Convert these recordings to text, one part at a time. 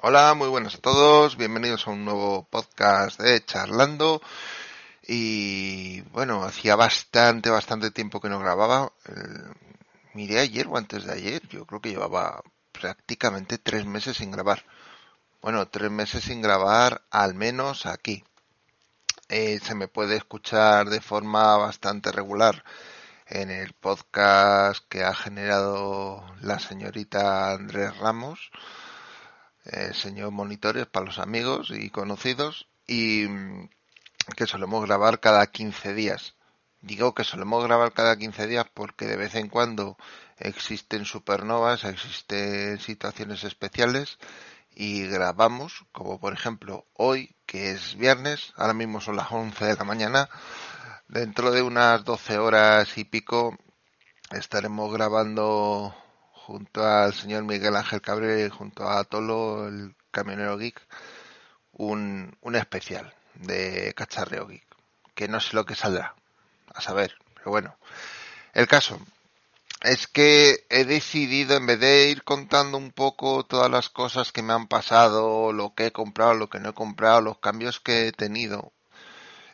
Hola, muy buenas a todos, bienvenidos a un nuevo podcast de Charlando. Y bueno, hacía bastante, bastante tiempo que no grababa. miré ayer o antes de ayer, yo creo que llevaba prácticamente tres meses sin grabar. Bueno, tres meses sin grabar, al menos aquí. Eh, se me puede escuchar de forma bastante regular en el podcast que ha generado la señorita Andrés Ramos, eh, señor Monitores para los amigos y conocidos, y mm, que solemos grabar cada 15 días. Digo que solemos grabar cada 15 días porque de vez en cuando existen supernovas, existen situaciones especiales y grabamos, como por ejemplo hoy, que es viernes, ahora mismo son las 11 de la mañana, Dentro de unas 12 horas y pico estaremos grabando junto al señor Miguel Ángel Cabrera y junto a Tolo, el camionero geek, un, un especial de cacharreo geek, que no sé lo que saldrá, a saber, pero bueno. El caso es que he decidido, en vez de ir contando un poco todas las cosas que me han pasado, lo que he comprado, lo que no he comprado, los cambios que he tenido,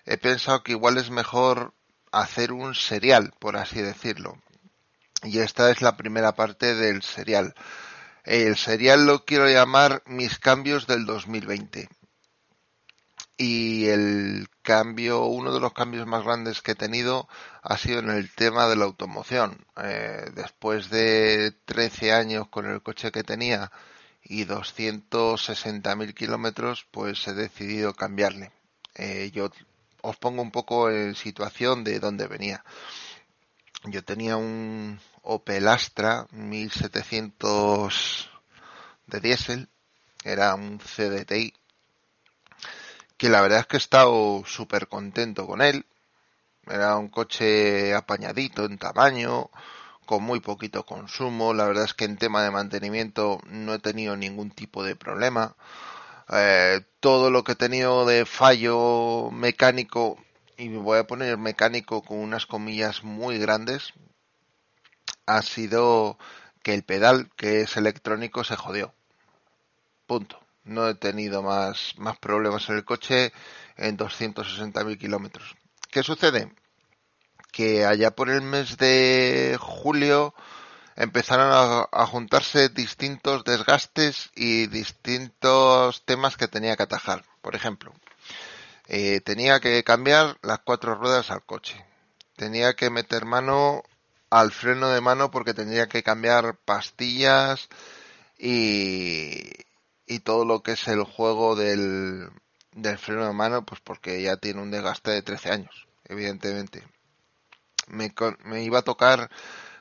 he pensado que igual es mejor hacer un serial, por así decirlo. Y esta es la primera parte del serial. El serial lo quiero llamar Mis cambios del 2020. Y el cambio, uno de los cambios más grandes que he tenido ha sido en el tema de la automoción. Eh, después de 13 años con el coche que tenía y 260.000 kilómetros, pues he decidido cambiarle. Eh, yo os pongo un poco en situación de dónde venía. Yo tenía un Opel Astra 1700 de diésel, era un CDTI, que la verdad es que he estado súper contento con él. Era un coche apañadito en tamaño, con muy poquito consumo. La verdad es que en tema de mantenimiento no he tenido ningún tipo de problema. Eh, todo lo que he tenido de fallo mecánico, y me voy a poner mecánico con unas comillas muy grandes, ha sido que el pedal, que es electrónico, se jodió. Punto. No he tenido más, más problemas en el coche en 260.000 kilómetros. ¿Qué sucede? Que allá por el mes de julio empezaron a, juntarse distintos desgastes y distintos temas que tenía que atajar. Por ejemplo, eh, tenía que cambiar las cuatro ruedas al coche. Tenía que meter mano al freno de mano porque tenía que cambiar pastillas y, y todo lo que es el juego del, del freno de mano, pues porque ya tiene un desgaste de 13 años, evidentemente. Me, me iba a tocar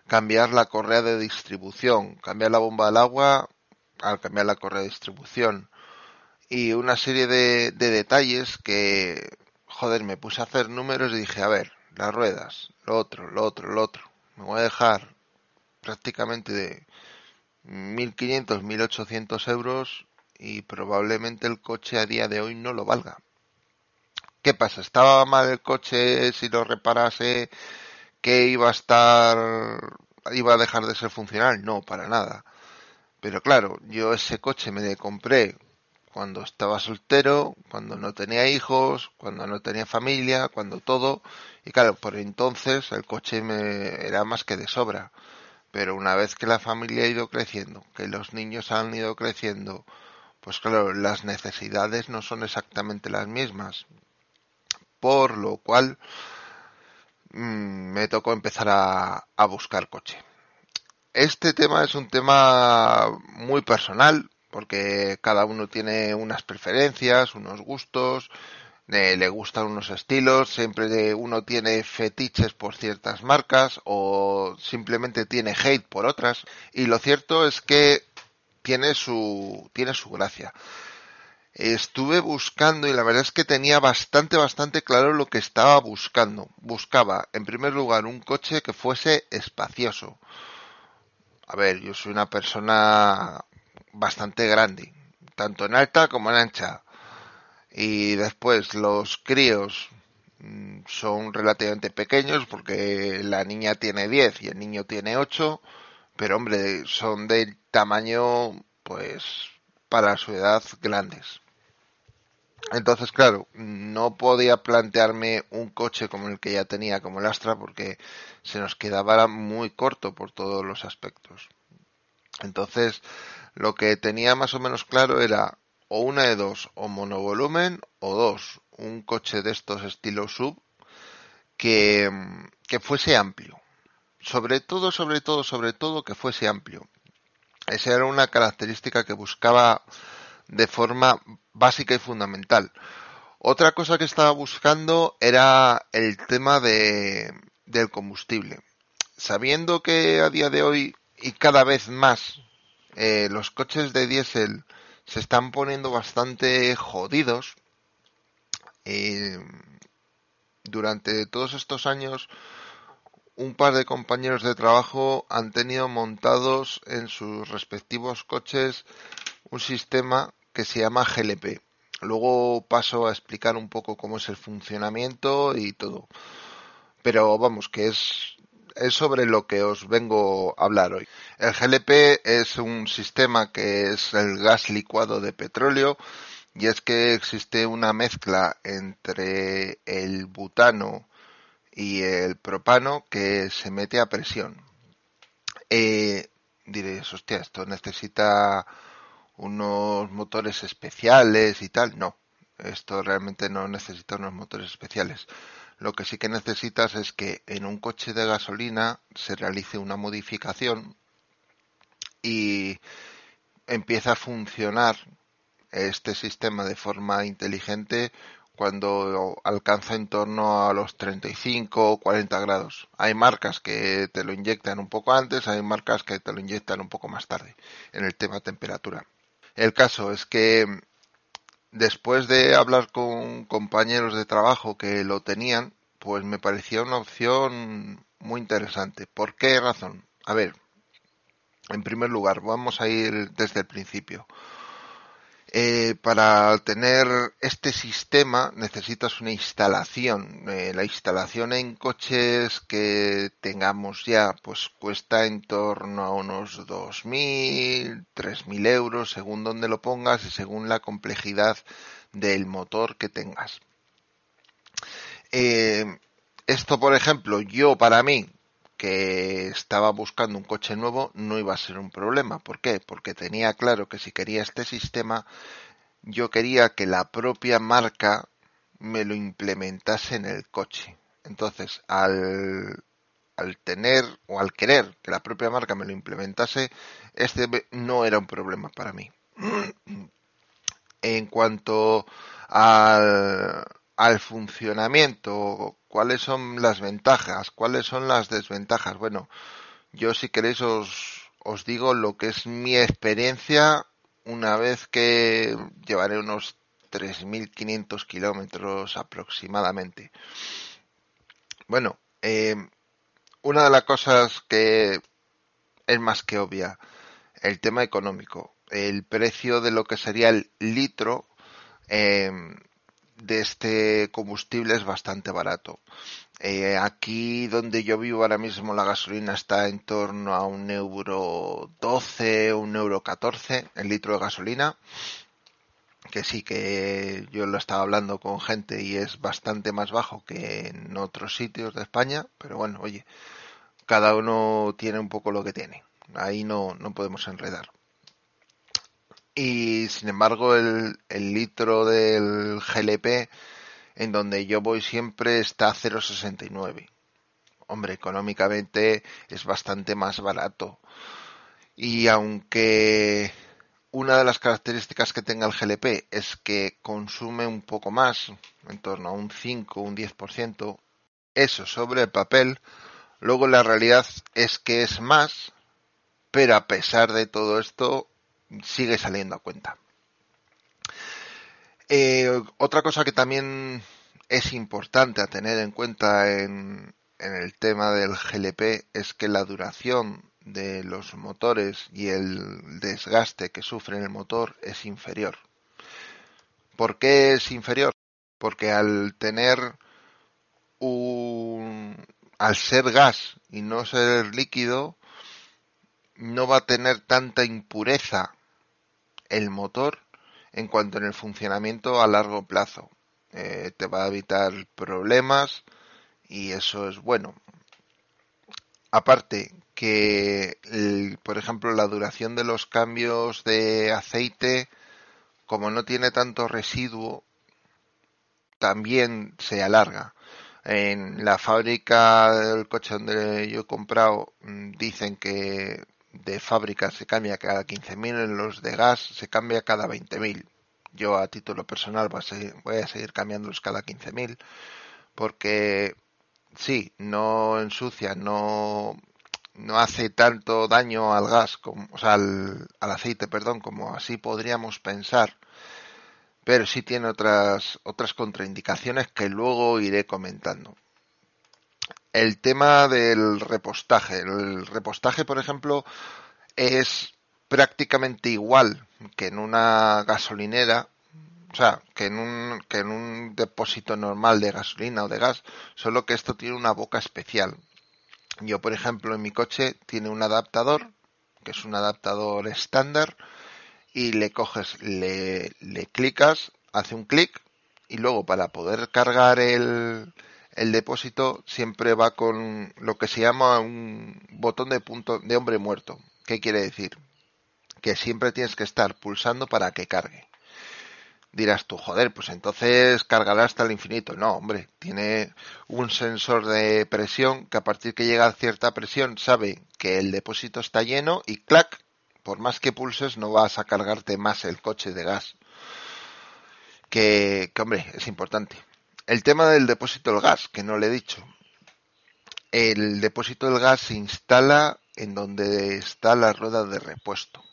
cambiar la correa de distribución, cambiar la bomba del agua al cambiar la correa de distribución y una serie de, detalles que, joder, me puse a hacer números y dije, a ver, las ruedas, lo otro, lo otro, lo otro, me voy a dejar prácticamente de 1.500, 1.800 euros y probablemente el coche a día de hoy no lo valga. ¿Qué pasa? ¿Estaba mal el coche si lo reparase que iba a estar, iba a dejar de ser funcional, no, para nada. Pero claro, yo ese coche me lo compré cuando estaba soltero, cuando no tenía hijos, cuando no tenía familia, cuando todo, y claro, por entonces el coche me era más que de sobra. Pero una vez que la familia ha ido creciendo, que los niños han ido creciendo, pues claro, las necesidades no son exactamente las mismas. Por lo cual, Mm, me tocó empezar a, buscar coche. Este tema es un tema muy personal porque cada uno tiene unas preferencias, unos gustos, le gustan unos estilos, siempre uno tiene fetiches por ciertas marcas o simplemente tiene hate por otras y lo cierto es que tiene su tiene su gracia estuve buscando y la verdad es que tenía bastante, bastante claro lo que estaba buscando. Buscaba, en primer lugar, un coche que fuese espacioso. A ver, yo soy una persona bastante grande, tanto en alta como en ancha. Y después los críos mm, son relativamente pequeños porque la niña tiene 10 y el niño tiene 8, pero hombre, son del tamaño pues para su edad grandes. Entonces, claro, no podía plantearme un coche como el que ya tenía, como el Astra, porque se nos quedaba muy corto por todos los aspectos. Entonces, lo que tenía más o menos claro era o una de dos, o monovolumen, o dos, un coche de estos estilo sub que, que fuese amplio. Sobre todo, sobre todo, sobre todo que fuese amplio. Esa era una característica que buscaba de forma básica y fundamental. Otra cosa que estaba buscando era el tema de, del combustible. Sabiendo que a día de hoy y cada vez más eh, los coches de diésel se están poniendo bastante jodidos. Eh, durante todos estos años un par de compañeros de trabajo han tenido montados en sus respectivos coches un sistema que se llama GLP. Luego paso a explicar un poco cómo es el funcionamiento y todo. Pero vamos, que es, es sobre lo que os vengo a hablar hoy. El GLP es un sistema que es el gas licuado de petróleo y es que existe una mezcla entre el butano y el propano que se mete a presión. Eh, diréis, hostia, esto necesita unos motores especiales y tal. No, esto realmente no necesita unos motores especiales. Lo que sí que necesitas es que en un coche de gasolina se realice una modificación y empieza a funcionar este sistema de forma inteligente cuando alcanza en torno a los 35 o 40 grados. Hay marcas que te lo inyectan un poco antes, hay marcas que te lo inyectan un poco más tarde en el tema temperatura. El caso es que después de hablar con compañeros de trabajo que lo tenían, pues me parecía una opción muy interesante. ¿Por qué razón? A ver, en primer lugar, vamos a ir desde el principio. Eh, para tener este sistema necesitas una instalación. Eh, la instalación en coches que tengamos ya pues cuesta en torno a unos 2.000, 3.000 euros según donde lo pongas y según la complejidad del motor que tengas. Eh, esto, por ejemplo, yo para mí, que estaba buscando un coche nuevo no iba a ser un problema. ¿Por qué? Porque tenía claro que si quería este sistema, yo quería que la propia marca me lo implementase en el coche. Entonces, al, al tener o al querer que la propia marca me lo implementase, este no era un problema para mí. En cuanto al, al funcionamiento, cuáles son las ventajas, cuáles son las desventajas. Bueno, yo si queréis os, os digo lo que es mi experiencia una vez que llevaré unos 3.500 kilómetros aproximadamente. Bueno, eh, una de las cosas que es más que obvia, el tema económico. El precio de lo que sería el litro eh, de este combustible es bastante barato. Eh, aquí donde yo vivo ahora mismo la gasolina está en torno a un euro 12, un euro 14 el litro de gasolina. Que sí que yo lo estaba hablando con gente y es bastante más bajo que en otros sitios de España. Pero bueno, oye, cada uno tiene un poco lo que tiene. Ahí no, no podemos enredar y sin embargo el, el litro del GLP en donde yo voy siempre está a 0,69. Hombre, económicamente es bastante más barato. Y aunque una de las características que tenga el GLP es que consume un poco más, en torno a un 5 un 10%, eso sobre el papel, luego la realidad es que es más, pero a pesar de todo esto sigue saliendo a cuenta. Eh, otra cosa que también es importante a tener en cuenta en, en el tema del GLP es que la duración de los motores y el desgaste que sufre el motor es inferior. ¿Por qué es inferior? Porque al tener un al ser gas y no ser líquido no va a tener tanta impureza el motor en cuanto en el funcionamiento a largo plazo. Eh, te va a evitar problemas y eso es bueno. Aparte que, por ejemplo, la duración de los cambios de aceite, como no tiene tanto residuo, también se alarga. En la fábrica del coche donde yo he comprado mm, dicen que de fábrica se cambia cada 15.000, en los de gas se cambia cada 20.000. Yo a título personal voy a seguir, cambiándolos cada 15.000 porque sí, no ensucia, no, no hace tanto daño al gas, como, al, al aceite, perdón, como así podríamos pensar pero sí tiene otras, otras contraindicaciones que luego iré comentando. El tema del repostaje. El repostaje, por ejemplo, es prácticamente igual que en una gasolinera, o sea, que en un, que en un depósito normal de gasolina o de gas, solo que esto tiene una boca especial. Yo, por ejemplo, en mi coche tiene un adaptador, que es un adaptador estándar, y le coges, le, le clicas, hace un clic y luego para poder cargar el, el depósito siempre va con lo que se llama un botón de punto de hombre muerto. ¿Qué quiere decir? Que siempre tienes que estar pulsando para que cargue. Dirás tú, joder, pues entonces cargará hasta el infinito. No, hombre, tiene un sensor de presión que a partir que llega a cierta presión sabe que el depósito está lleno y clac, por más que pulses no vas a cargarte más el coche de gas. Que, hombre, es importante. El tema del depósito del gas, que no le he dicho. El depósito del gas se instala en donde está la rueda de repuesto.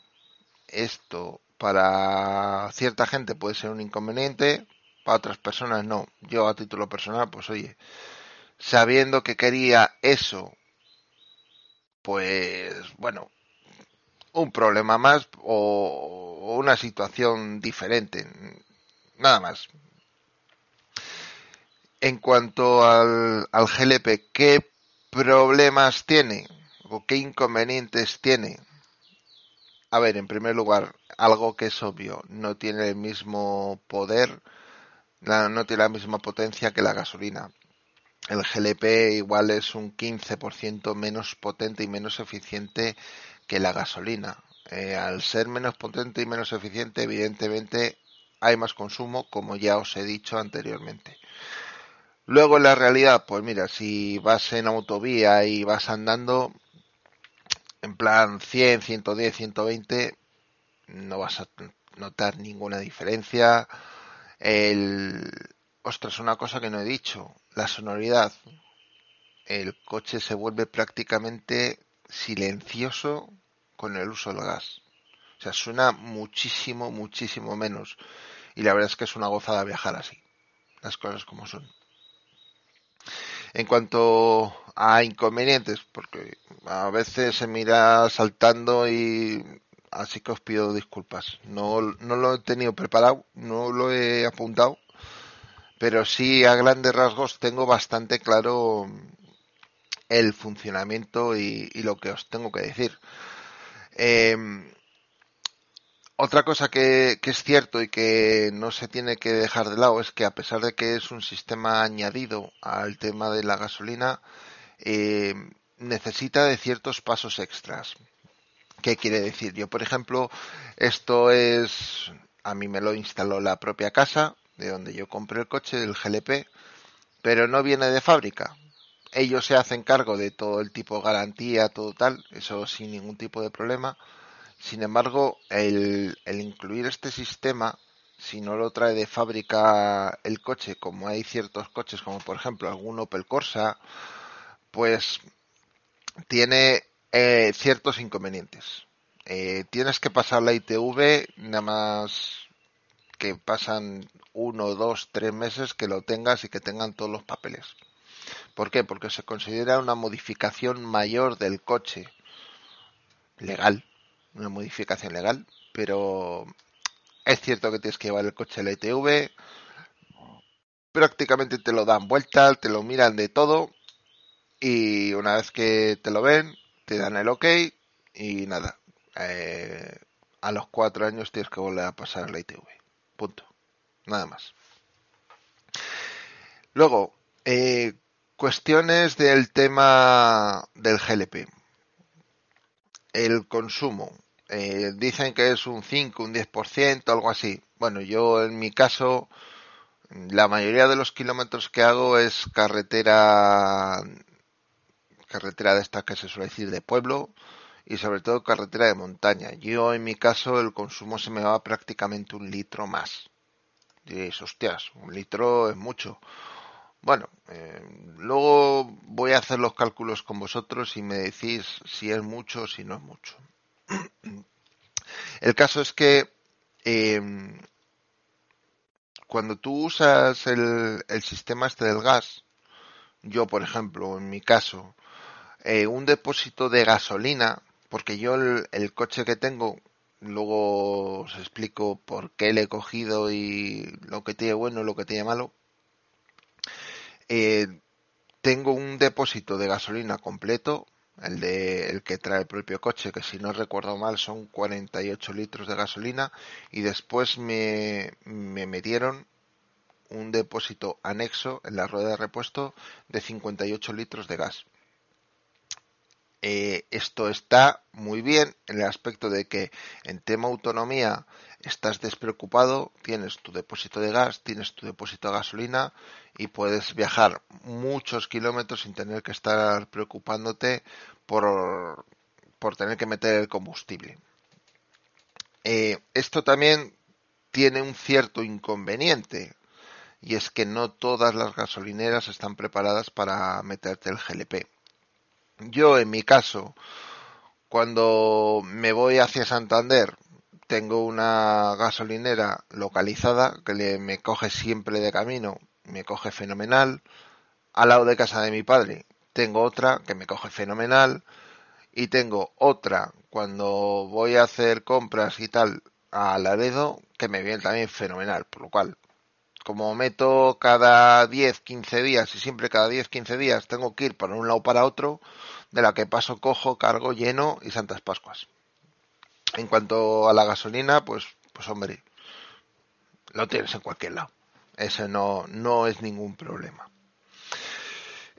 Esto para cierta gente puede ser un inconveniente, para otras personas no. Yo a título personal, pues oye, sabiendo que quería eso, pues bueno, un problema más o, una situación diferente. Nada más. En cuanto al, al GLP, ¿qué problemas tiene o qué inconvenientes tiene? A ver, en primer lugar, algo que es obvio, no tiene el mismo poder, no tiene la misma potencia que la gasolina. El GLP igual es un 15% menos potente y menos eficiente que la gasolina. Eh, al ser menos potente y menos eficiente, evidentemente hay más consumo, como ya os he dicho anteriormente. Luego en la realidad, pues mira, si vas en autovía y vas andando en plan 100, 110, 120, no vas a notar ninguna diferencia. El... Ostras, una cosa que no he dicho, la sonoridad. El coche se vuelve prácticamente silencioso con el uso del gas. O sea, suena muchísimo, muchísimo menos. Y la verdad es que es una gozada viajar así. Las cosas como son. En cuanto a inconvenientes, porque a veces se mira saltando y así que os pido disculpas. No, no lo he tenido preparado, no lo he apuntado, pero sí a grandes rasgos tengo bastante claro el funcionamiento y, lo que os tengo que decir. Em, otra cosa que, es cierto y que no se tiene que dejar de lado es que a pesar de que es un sistema añadido al tema de la gasolina, em, necesita de ciertos pasos extras. ¿Qué quiere decir? Yo, por ejemplo, esto es, a mí me lo instaló la propia casa, de donde yo compré el coche, del GLP, pero no viene de fábrica ellos se hacen cargo de todo el tipo de garantía, todo tal, eso sin ningún tipo de problema. Sin embargo, el, incluir este sistema, si no lo trae de fábrica el coche, como hay ciertos coches, como por ejemplo algún Opel Corsa, pues tiene eh, ciertos inconvenientes. Eh, tienes que pasar la ITV, nada más que pasan uno, dos, tres meses que lo tengas y que tengan todos los papeles. ¿Por qué? Porque se considera una modificación mayor del coche. Legal, una modificación legal, pero es cierto que tienes que llevar el coche a la ITV. Prácticamente te lo dan vuelta, te lo miran de todo y una vez que te lo ven, te dan el ok y nada. Eh, a los cuatro años tienes que volver a pasar la ITV. Punto. Nada más. Luego, eh, cuestiones del tema del GLP. El consumo. Eh, dicen que es un 5, un 10%, algo así. Bueno, yo en mi caso, la mayoría de los kilómetros que hago es carretera, carretera de esta que se suele decir de pueblo y sobre todo carretera de montaña. Yo en mi caso el consumo se me va prácticamente un litro más. Diréis, hostias, un litro es mucho. Bueno, eh, luego voy a hacer los cálculos con vosotros y me decís si es mucho o si no es mucho. El caso es que em, cuando tú usas el, sistema este del gas, yo por ejemplo, en mi caso, eh, un depósito de gasolina, porque yo el, coche que tengo, luego os explico por qué le he cogido y lo que tiene bueno y lo que tiene malo, eh, tengo un depósito de gasolina completo el de el que trae el propio coche, que si no recuerdo mal son 48 litros de gasolina y después me, me metieron un depósito anexo en la rueda de repuesto de 58 litros de gas. Eh, esto está muy bien en el aspecto de que en tema autonomía estás despreocupado, tienes tu depósito de gas, tienes tu depósito de gasolina y puedes viajar muchos kilómetros sin tener que estar preocupándote por, por tener que meter el combustible. Eh, esto también tiene un cierto inconveniente y es que no todas las gasolineras están preparadas para meterte el GLP. Yo, en mi caso, cuando me voy hacia Santander, tengo una gasolinera localizada que me coge siempre de camino, me coge fenomenal. Al lado de casa de mi padre tengo otra que me coge fenomenal. Y tengo otra cuando voy a hacer compras y tal a Laredo que me viene también fenomenal. Por lo cual, como meto cada 10, 15 días y siempre cada 10, 15 días tengo que ir para un lado para otro, de la que paso cojo, cargo, lleno y Santas Pascuas. En cuanto a la gasolina, pues, pues hombre, lo tienes en cualquier lado. Ese no, no es ningún problema.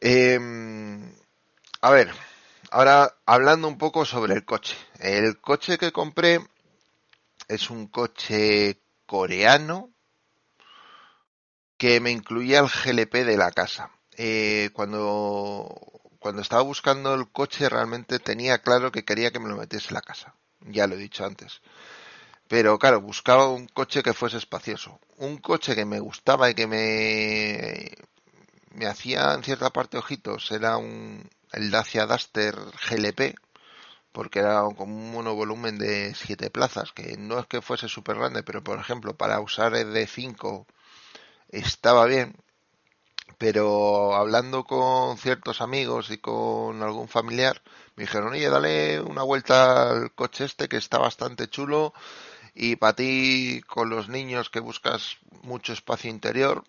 Em, a ver, ahora hablando un poco sobre el coche. El coche que compré es un coche coreano que me incluía el GLP de la casa. Eh, cuando, cuando estaba buscando el coche realmente tenía claro que quería que me lo metiese en la casa. Ya lo he dicho antes. Pero claro, buscaba un coche que fuese espacioso. Un coche que me gustaba y que me, me hacía en cierta parte ojitos era un, el Dacia Duster GLP, porque era como un monovolumen de siete plazas, que no es que fuese súper grande, pero por ejemplo para usar el D5 estaba bien, pero hablando con ciertos amigos y con algún familiar, me dijeron, oye, dale una vuelta al coche este que está bastante chulo y para ti con los niños que buscas mucho espacio interior,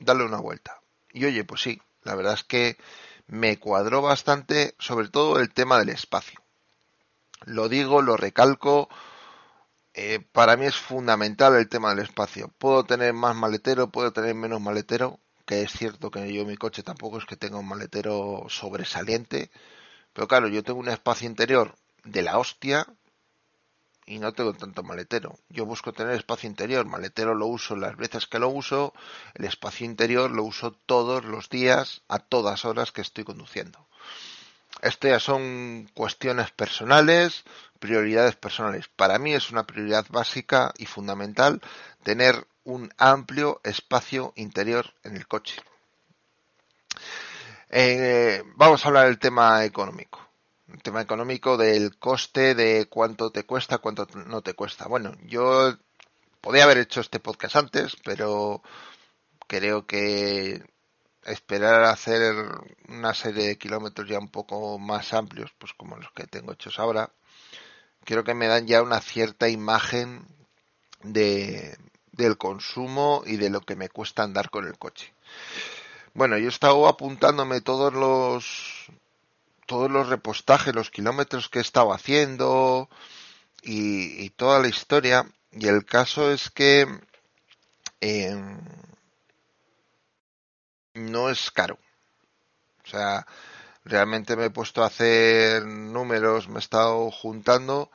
dale una vuelta. Y oye, pues sí, la verdad es que me cuadró bastante, sobre todo el tema del espacio. Lo digo, lo recalco, eh, para mí es fundamental el tema del espacio. Puedo tener más maletero, puedo tener menos maletero, que es cierto que yo mi coche tampoco es que tenga un maletero sobresaliente, pero claro, yo tengo un espacio interior de la hostia y no tengo tanto maletero. Yo busco tener espacio interior, maletero lo uso las veces que lo uso, el espacio interior lo uso todos los días, a todas horas que estoy conduciendo. Esto ya son cuestiones personales, prioridades personales. Para mí es una prioridad básica y fundamental tener un amplio espacio interior en el coche. Eh, vamos a hablar del tema económico. El tema económico del coste, de cuánto te cuesta, cuánto no te cuesta. Bueno, yo podía haber hecho este podcast antes, pero creo que esperar a hacer una serie de kilómetros ya un poco más amplios, pues como los que tengo hechos ahora, creo que me dan ya una cierta imagen de, del consumo y de lo que me cuesta andar con el coche. Bueno, yo he estado apuntándome todos los todos los repostajes, los kilómetros que he estado haciendo y, toda la historia. Y el caso es que em, no es caro. O sea, realmente me he puesto a hacer números, me he estado juntando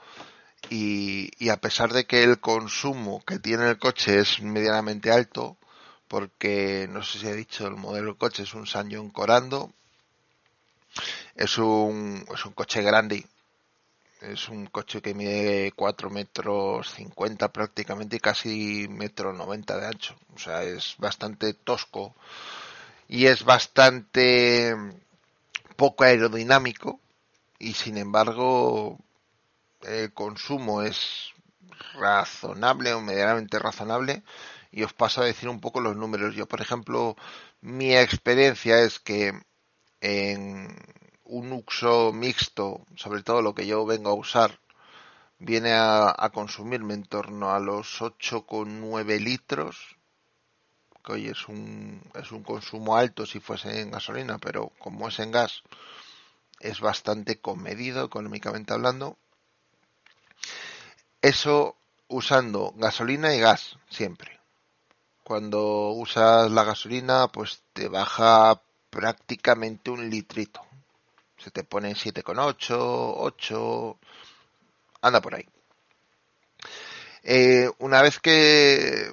y, a pesar de que el consumo que tiene el coche es medianamente alto, porque no sé si he dicho el modelo del coche es un San Corando, es un, es un coche grande, es un coche que mide 4 metros 50 prácticamente y casi metro 90 de ancho, o sea es bastante tosco y es bastante poco aerodinámico y sin embargo el consumo es razonable o medianamente razonable y os paso a decir un poco los números. Yo, por ejemplo, mi experiencia es que en un uso mixto, sobre todo lo que yo vengo a usar, viene a, consumirme en torno a los 8,9 litros que hoy es un, es un consumo alto si fuese en gasolina, pero como es en gas, es bastante comedido económicamente hablando. Eso usando gasolina y gas siempre. Cuando usas la gasolina, pues te baja prácticamente un litrito. Se te pone 7,8, 8, anda por ahí. Eh, una vez que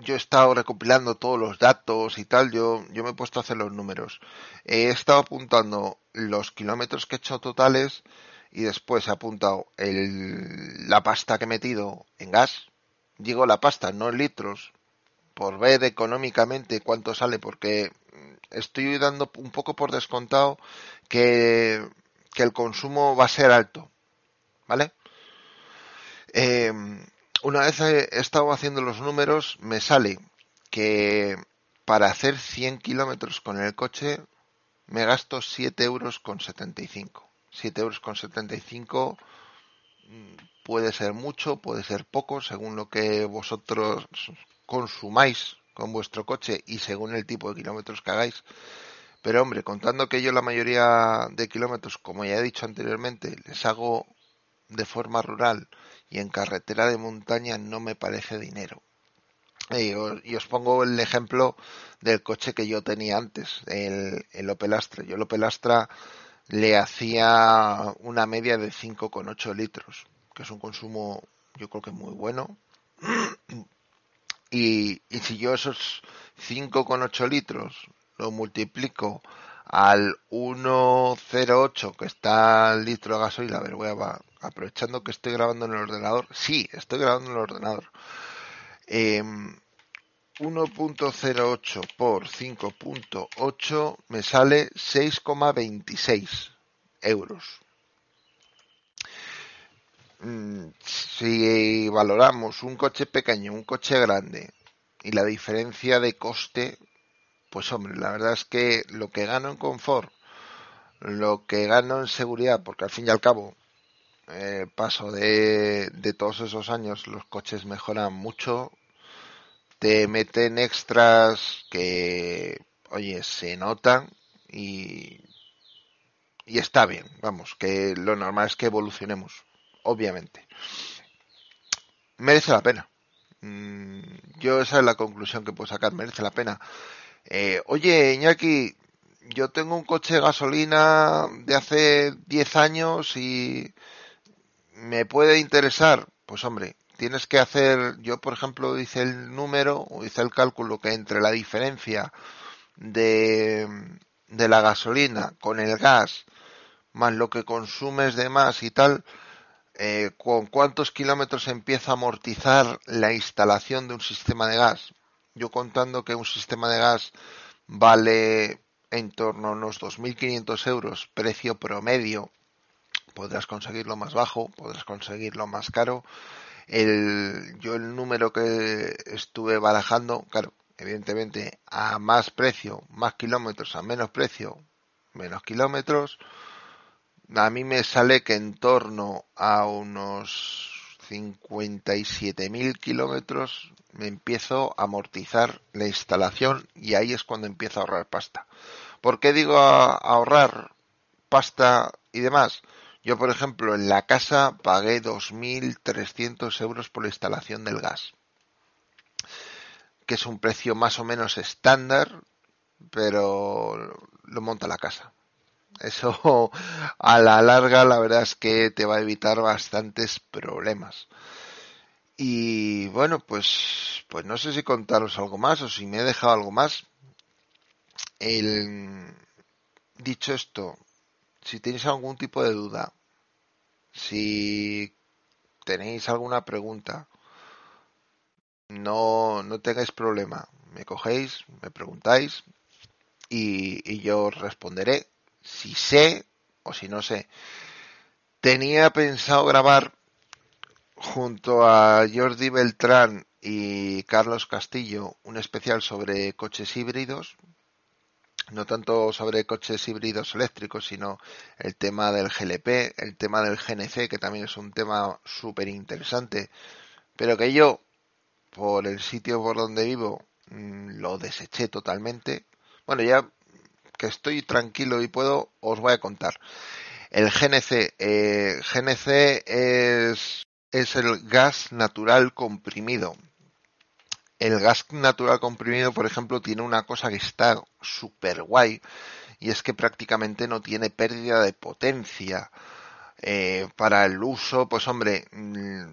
yo he estado recopilando todos los datos y tal, yo, yo me he puesto a hacer los números. He estado apuntando los kilómetros que he hecho totales y después he apuntado el, la pasta que he metido en gas. Digo la pasta, no en litros, por ver económicamente cuánto sale, porque estoy dando un poco por descontado que, que el consumo va a ser alto. ¿Vale? Eh, una vez he estado haciendo los números, me sale que para hacer 100 kilómetros con el coche me gasto 7 euros con 75. 7 euros con 75 mm, puede ser mucho, puede ser poco, según lo que vosotros consumáis con vuestro coche y según el tipo de kilómetros que hagáis. Pero hombre, contando que yo la mayoría de kilómetros, como ya he dicho anteriormente, les hago de forma rural y en carretera de montaña no me parece dinero. Y os, pongo el ejemplo del coche que yo tenía antes, el, el Opel Astra. Yo el Opel Astra le hacía una media de 5,8 litros, que es un consumo yo creo que muy bueno. Y, si yo esos 5,8 litros lo multiplico al 1.08 que está el litro de gasolina, a ver, voy a, aprovechando que estoy grabando en el ordenador, sí, estoy grabando en el ordenador. 1.08 em, por 5.8 me sale 6,26 euros. Mm, si valoramos un coche pequeño, un coche grande y la diferencia de coste pues hombre, la verdad es que lo que gano en confort, lo que gano en seguridad, porque al fin y al cabo, eh, paso de, todos esos años, los coches mejoran mucho, te meten extras que, oye, se notan y está bien, vamos, que lo normal es que evolucionemos, obviamente. Merece la pena. Mm, yo esa es la conclusión que puedo sacar, merece la pena. Eh, oye, Iñaki, yo tengo un coche de gasolina de hace 10 años y me puede interesar. Pues hombre, tienes que hacer, yo por ejemplo hice el número o hice el cálculo que entre la diferencia de, de la gasolina con el gas más lo que consumes de más y tal, eh, con cuántos kilómetros empieza a amortizar la instalación de un sistema de gas yo contando que un sistema de gas vale en torno a unos 2.500 euros, precio promedio, podrás conseguirlo más bajo, podrás conseguirlo más caro. El, yo el número que estuve barajando, claro, evidentemente a más precio, más kilómetros, a menos precio, menos kilómetros, a mí me sale que en torno a unos 57.000 kilómetros me empiezo a amortizar la instalación y ahí es cuando empiezo a ahorrar pasta. ¿Por qué digo ahorrar pasta y demás? Yo, por ejemplo, en la casa pagué 2.300 euros por la instalación del gas, que es un precio más o menos estándar, pero lo monta la casa. Eso a la larga la verdad es que te va a evitar bastantes problemas. Y bueno, pues, pues no sé si contaros algo más o si me he dejado algo más. El, dicho esto, si tenéis algún tipo de duda, si tenéis alguna pregunta, no, no tengáis problema. Me cogéis, me preguntáis y, yo responderé si sé o si no sé. Tenía pensado grabar junto a Jordi Beltrán y Carlos Castillo un especial sobre coches híbridos, no tanto sobre coches híbridos eléctricos, sino el tema del GLP, el tema del GNC, que también es un tema súper interesante, pero que yo, por el sitio por donde vivo, mm, lo deseché totalmente. Bueno, ya que estoy tranquilo y puedo, os voy a contar. El GNC, eh, GNC es, es el gas natural comprimido. El gas natural comprimido, por ejemplo, tiene una cosa que está súper guay y es que prácticamente no tiene pérdida de potencia. Eh, para el uso, pues hombre, mm,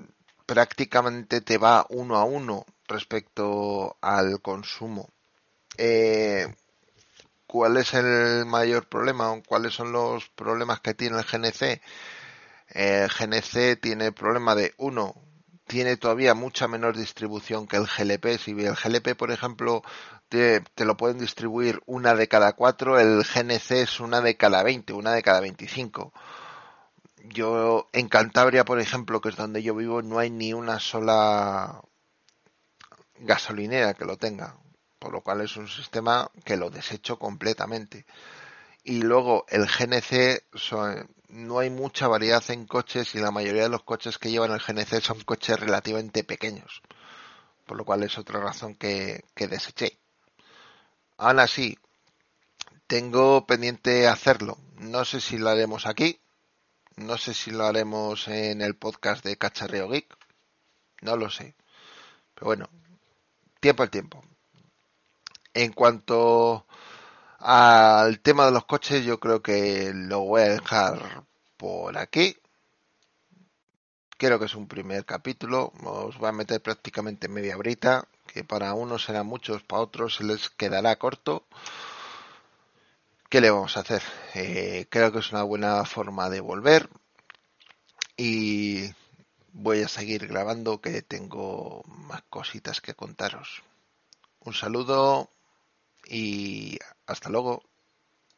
prácticamente te va uno a uno respecto al consumo. Eh, ¿Cuál es el mayor problema o cuáles son los problemas que tiene el GNC? El GNC tiene el problema de, uno, tiene todavía mucha menor distribución que el GLP. Si el GLP, por ejemplo, te, lo pueden distribuir una de cada cuatro, el GNC es una de cada veinte, una de cada veinticinco. Yo en Cantabria, por ejemplo, que es donde yo vivo, no hay ni una sola gasolinera que lo tenga por lo cual es un sistema que lo desecho completamente. Y luego el GNC, no hay mucha variedad en coches y la mayoría de los coches que llevan el GNC son coches relativamente pequeños, por lo cual es otra razón que, que deseché. Aún así, tengo pendiente hacerlo. No sé si lo haremos aquí, no sé si lo haremos en el podcast de Cacharreo Geek, no lo sé. Pero bueno, tiempo al tiempo. En cuanto al tema de los coches, yo creo que lo voy a dejar por aquí. Creo que es un primer capítulo. Os voy a meter prácticamente media brita, que para unos será muchos, para otros se les quedará corto. ¿Qué le vamos a hacer? Eh, creo que es una buena forma de volver. Y voy a seguir grabando que tengo más cositas que contaros. Un saludo y hasta luego.